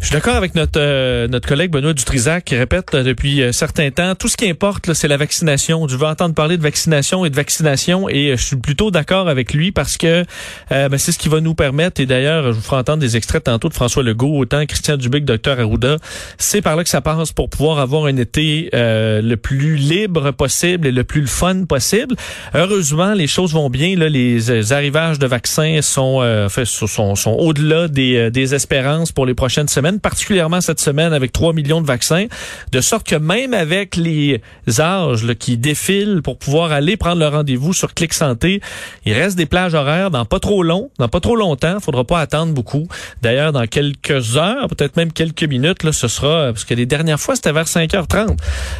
Je suis d'accord avec notre euh, notre collègue Benoît Dutrisac qui répète euh, depuis un certain temps tout ce qui importe c'est la vaccination. Je veux entendre parler de vaccination et de vaccination et euh, je suis plutôt d'accord avec lui parce que ben, c'est ce qui va nous permettre et d'ailleurs je vous ferai entendre des extraits tantôt de François Legault autant Christian Dubé que Dr Arruda. C'est par là que ça passe pour pouvoir avoir un été le plus libre possible et le plus fun possible. Heureusement les choses vont bien là les arrivages de vaccins sont sont, sont au-delà des des espérances pour les prochaines semaines particulièrement cette semaine avec 3 millions de vaccins, de sorte que même avec les âges qui défilent pour pouvoir aller prendre le rendez-vous sur Clic Santé, il reste des plages horaires dans pas trop long, dans pas trop longtemps, il faudra pas attendre beaucoup. D'ailleurs, dans quelques heures, peut-être même quelques minutes, là, ce sera, parce que les dernières fois, c'était vers 5h30,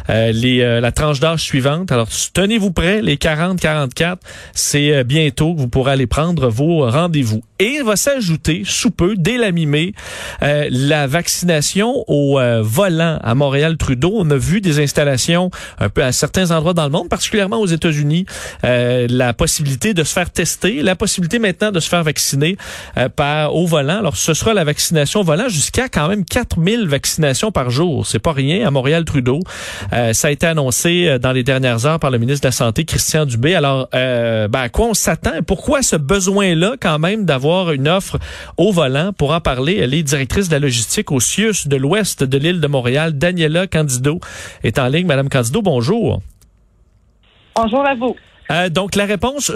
euh, euh, la tranche d'âge suivante. Alors, tenez-vous prêts, les 40-44, c'est euh, bientôt que vous pourrez aller prendre vos rendez-vous. Et il va s'ajouter, sous peu, dès la mi-mai, la vaccination au euh, volant à Montréal-Trudeau. On a vu des installations un peu à certains endroits dans le monde, particulièrement aux États-Unis, euh, la possibilité de se faire tester, la possibilité maintenant de se faire vacciner euh, par au volant. Alors, ce sera la vaccination au volant jusqu'à quand même 4000 vaccinations par jour. C'est pas rien à Montréal-Trudeau. ça a été annoncé dans les dernières heures par le ministre de la Santé, Christian Dubé. Alors, ben, à quoi on s'attend? Pourquoi ce besoin-là quand même d'avoir une offre au volant? Pour en parler, elle est directrice de la logistique au CIUS de l'ouest de l'île de Montréal. Daniela Candido est en ligne. Madame Candido, bonjour. Bonjour à vous. Euh, donc la réponse,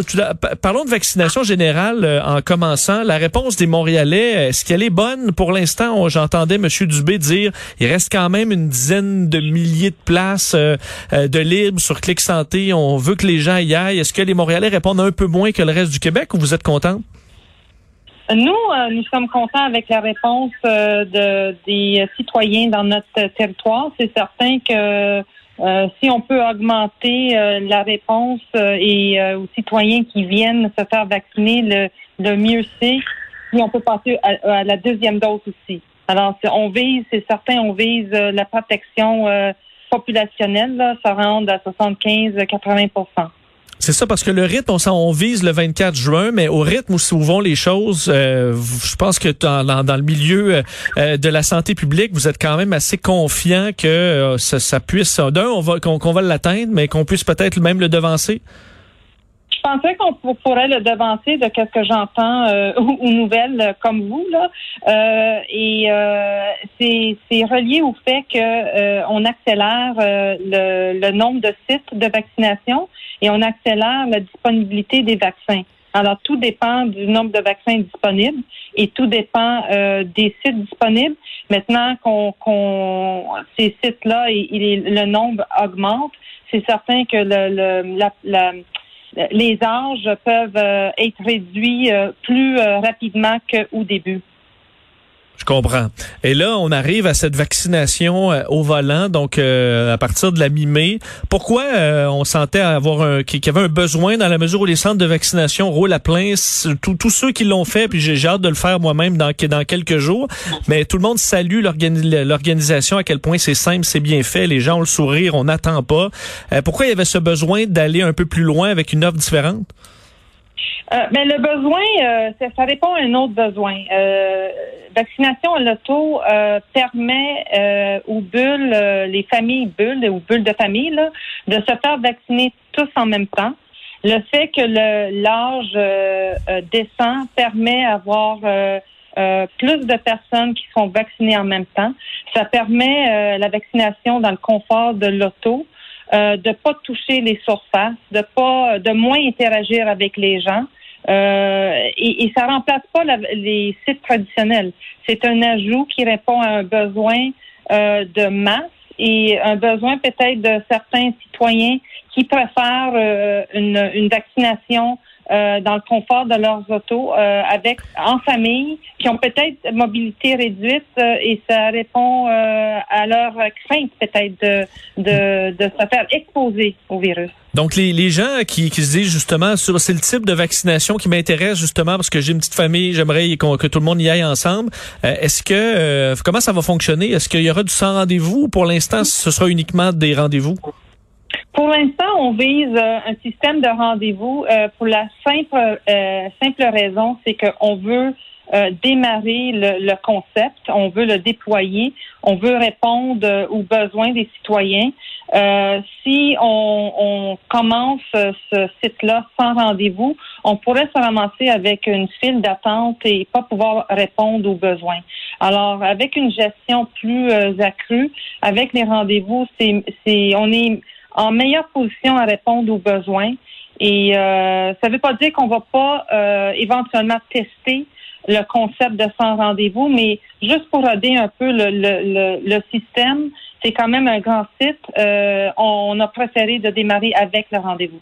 parlons de vaccination générale euh, en commençant. La réponse des Montréalais, est-ce qu'elle est bonne? Pour l'instant J'entendais M. Dubé dire, il reste quand même une dizaine de milliers de places euh, de libres sur Clic Santé. On veut que les gens y aillent. Est-ce que les Montréalais répondent un peu moins que le reste du Québec ou vous êtes contente? Nous, euh, nous sommes contents avec la réponse euh, de, des citoyens dans notre territoire. C'est certain que euh, si on peut augmenter la réponse et aux citoyens qui viennent se faire vacciner, le, le mieux c'est. Si on peut passer à, la deuxième dose aussi. Alors, on vise, c'est certain, on vise la protection populationnelle, là, ça rentre à 75-80 c'est ça, parce que le rythme, on, on vise le 24 juin, mais au rythme où se vont les choses, euh, je pense que dans, le milieu euh, euh, de la santé publique, vous êtes quand même assez confiant que ça, ça, puisse, d'un, on va, qu'on va l'atteindre, mais qu'on puisse peut-être même le devancer. Pensais qu'on pourrait le devancer de ce que j'entends aux, nouvelles comme vous là, et c'est relié au fait que on accélère le, le nombre de sites de vaccination et on accélère la disponibilité des vaccins. Alors, tout dépend du nombre de vaccins disponibles et tout dépend euh, des sites disponibles. Maintenant qu'on ces sites-là, le nombre augmente, c'est certain que le, la, les âges peuvent euh, être réduits euh, plus rapidement qu'au début. Je comprends. Et là, on arrive à cette vaccination euh, au volant, donc euh, à partir de la mi-mai. Pourquoi euh, on sentait avoir un, qu'il y avait un besoin dans la mesure où les centres de vaccination roulent à plein, tous ceux qui l'ont fait, puis j'ai hâte de le faire moi-même dans, dans quelques jours. Mais tout le monde salue l'organisation, à quel point c'est simple, c'est bien fait, les gens ont le sourire, on n'attend pas. pourquoi il y avait ce besoin d'aller un peu plus loin avec une offre différente? Euh, mais le besoin, euh, ça, répond à un autre besoin. Euh, vaccination à l'auto euh, permet aux bulles, les familles bulles ou bulles de famille, là, de se faire vacciner tous en même temps. Le fait que l'âge descend permet d'avoir plus de personnes qui sont vaccinées en même temps. Ça permet la vaccination dans le confort de l'auto. Euh, de pas toucher les surfaces, de pas, de moins interagir avec les gens. Euh, et, et ça remplace pas les sites traditionnels. C'est un ajout qui répond à un besoin euh, de masse et un besoin peut-être de certains citoyens qui préfèrent une, une vaccination euh, dans le confort de leurs autos euh, avec en famille qui ont peut-être mobilité réduite euh, et ça répond à leur crainte peut-être de, de, de se faire exposer au virus. Donc, les, les gens qui, qui se disent justement, c'est le type de vaccination qui m'intéresse justement parce que j'ai une petite famille, j'aimerais que tout le monde y aille ensemble. Est-ce que, comment ça va fonctionner? Est-ce qu'il y aura du sans rendez-vous? Ou pour l'instant, ce sera uniquement des rendez-vous? Pour l'instant, on vise euh, un système de rendez-vous euh, pour la simple euh, simple raison, c'est qu'on veut démarrer le, concept, on veut le déployer, on veut répondre aux besoins des citoyens. si on, on commence ce site-là sans rendez-vous, on pourrait se ramasser avec une file d'attente et pas pouvoir répondre aux besoins. Alors, avec une gestion plus accrue, avec les rendez-vous, c'est, on est en meilleure position à répondre aux besoins. Et euh, ça ne veut pas dire qu'on va pas euh, éventuellement tester le concept de sans rendez-vous, mais juste pour aider un peu le, le, le, système, c'est quand même un grand site. Euh, on a préféré de démarrer avec le rendez-vous.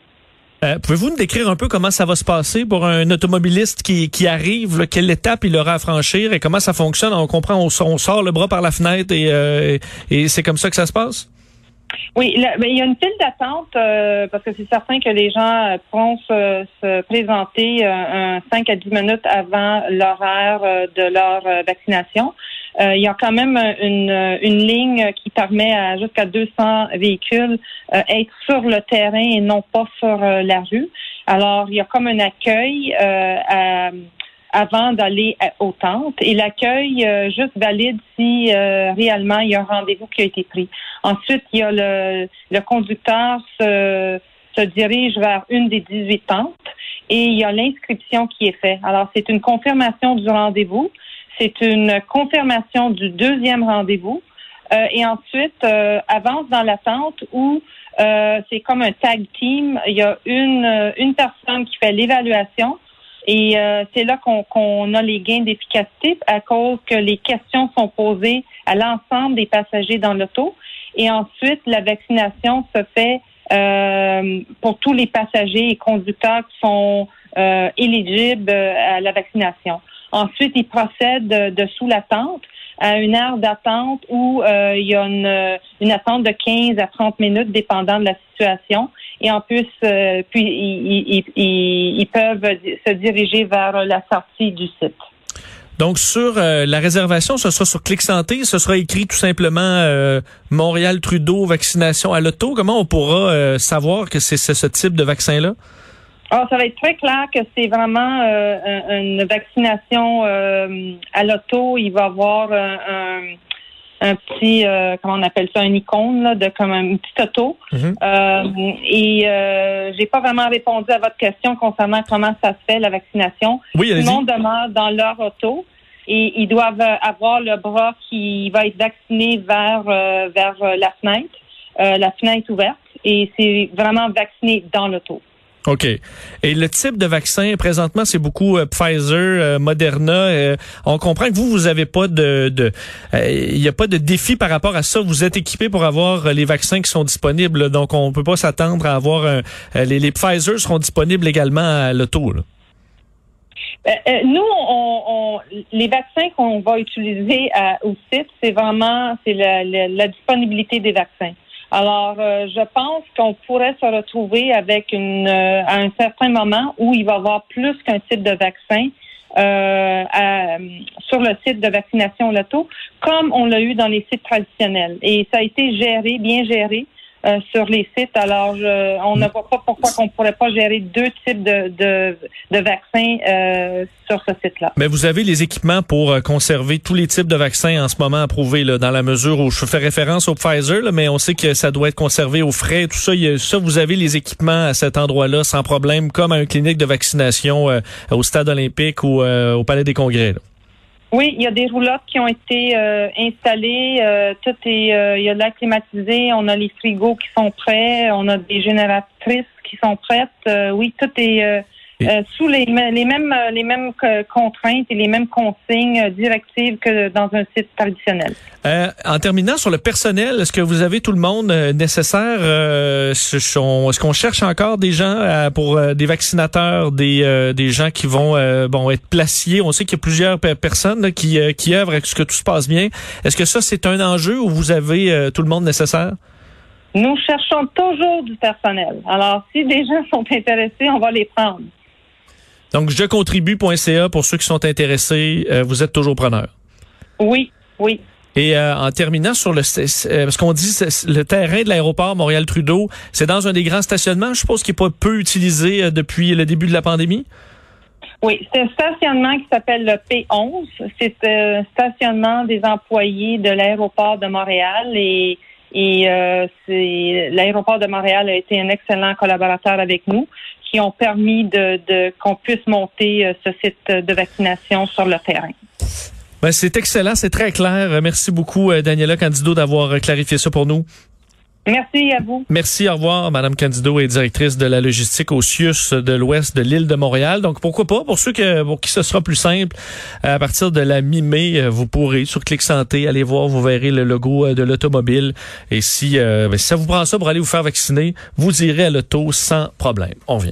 Pouvez-vous nous décrire un peu comment ça va se passer pour un automobiliste qui, qui arrive, quelle étape il aura à franchir et comment ça fonctionne? On comprend, on, sort le bras par la fenêtre et, et c'est comme ça que ça se passe? Oui, ben, il y a une file d'attente euh, parce que c'est certain que les gens euh, pourront se, présenter euh, un 5 à 10 minutes avant l'horaire de leur vaccination. il y a quand même une, une ligne qui permet à jusqu'à 200 véhicules être sur le terrain et non pas sur la rue. Alors, il y a comme un accueil à avant d'aller aux tentes et l'accueil euh, juste valide si euh, réellement il y a un rendez-vous qui a été pris. Ensuite, il y a le, le conducteur se, se dirige vers une des 18 tentes et il y a l'inscription qui est faite. Alors, c'est une confirmation du rendez-vous, c'est une confirmation du deuxième rendez-vous euh, et ensuite avance dans la tente où c'est comme un tag team. Il y a une, une personne qui fait l'évaluation et euh, c'est là qu'on a les gains d'efficacité à cause que les questions sont posées à l'ensemble des passagers dans l'auto. Et ensuite, la vaccination se fait euh, pour tous les passagers et conducteurs qui sont euh, éligibles à la vaccination. Ensuite, ils procèdent de, sous la tente à une heure d'attente où il y a une, attente de 15 à 30 minutes, dépendant de la situation et en plus, euh, puis ils, peuvent se diriger vers la sortie du site. Donc sur euh, la réservation, ce sera sur Clic Santé, ce sera écrit tout simplement euh, Montréal Trudeau vaccination à l'auto. Comment on pourra savoir que c'est ce type de vaccin là ah, ça va être très clair que c'est vraiment une vaccination à l'auto. Il va y avoir un un petit, euh, comment on appelle ça, un icône là, de comme un petit auto. Mhm. euh, et euh, j'ai pas vraiment répondu à votre question concernant comment ça se fait la vaccination. Oui, Tout le monde demeure dans leur auto et ils doivent avoir le bras qui va être vacciné vers euh, vers la fenêtre, euh, la fenêtre ouverte, et c'est vraiment vacciné dans l'auto. OK. Et le type de vaccin, présentement, c'est beaucoup euh, Pfizer, euh, Moderna. Euh, on comprend que vous, vous avez pas de... Il n'y a pas de défi par rapport à ça. Vous êtes équipé pour avoir les vaccins qui sont disponibles. Donc, on peut pas s'attendre à avoir... les, les, Pfizer seront disponibles également à l'auto. nous, on, les vaccins qu'on va utiliser au site, c'est vraiment c'est la, la disponibilité des vaccins. Alors, euh, je pense qu'on pourrait se retrouver avec une euh, à un certain moment où il va y avoir plus qu'un type de vaccin euh, sur le site de vaccination Loto, comme on l'a eu dans les sites traditionnels. Et ça a été géré, bien géré. Euh, sur les sites. Alors, je, on ne voit pas pourquoi on pourrait pas gérer deux types de, de, de vaccins euh, sur ce site-là. Mais vous avez les équipements pour euh, conserver tous les types de vaccins en ce moment approuvés, là, dans la mesure où je fais référence au Pfizer, là, mais on sait que ça doit être conservé au frais. Tout ça, ça, vous avez les équipements à cet endroit-là sans problème, comme à une clinique de vaccination au stade olympique ou au palais des congrès. Là. Oui, il y a des roulottes qui ont été euh, installées. Euh, tout est, euh, il y a de l'air climatisé. On a les frigos qui sont prêts. On a des génératrices qui sont prêtes. oui, tout est euh, sous les, les mêmes euh, les mêmes contraintes et les mêmes consignes directives que dans un site traditionnel. en terminant sur le personnel, est-ce que vous avez tout le monde nécessaire Est-ce qu'on cherche encore des gens pour des vaccinateurs, des des gens qui vont bon être placiers? On sait qu'il y a plusieurs personnes qui qui œuvrent à ce que tout se passe bien? Est-ce que ça c'est un enjeu où vous avez tout le monde nécessaire? Nous cherchons toujours du personnel. Alors, si des gens sont intéressés, on va les prendre. Donc, je contribue.ca pour ceux qui sont intéressés. Euh, vous êtes toujours preneur. Oui, oui. Et euh, en terminant sur le, euh, parce qu'on dit le terrain de l'aéroport Montréal-Trudeau, c'est dans un des grands stationnements, je suppose, qui est pas peu utilisé depuis le début de la pandémie? Oui, c'est un stationnement qui s'appelle le P11. C'est un stationnement des employés de l'aéroport de Montréal et et euh, l'aéroport de Montréal a été un excellent collaborateur avec nous, qui ont permis de, de qu'on puisse monter euh, ce site de vaccination sur le terrain. Ben, c'est excellent, c'est très clair. Merci beaucoup, euh, Daniela Candido, d'avoir clarifié ça pour nous. Merci à vous. Merci, au revoir. Madame Candido est directrice de la logistique au CIUS de l'ouest de l'île de Montréal. Donc, pourquoi pas, pour ceux que, pour qui ce sera plus simple, à partir de la mi-mai, euh, vous pourrez, sur Clic Santé, aller voir, vous verrez le logo euh, de l'automobile. Et si, euh, ben, si ça vous prend ça pour aller vous faire vacciner, vous irez à l'auto sans problème. On vient.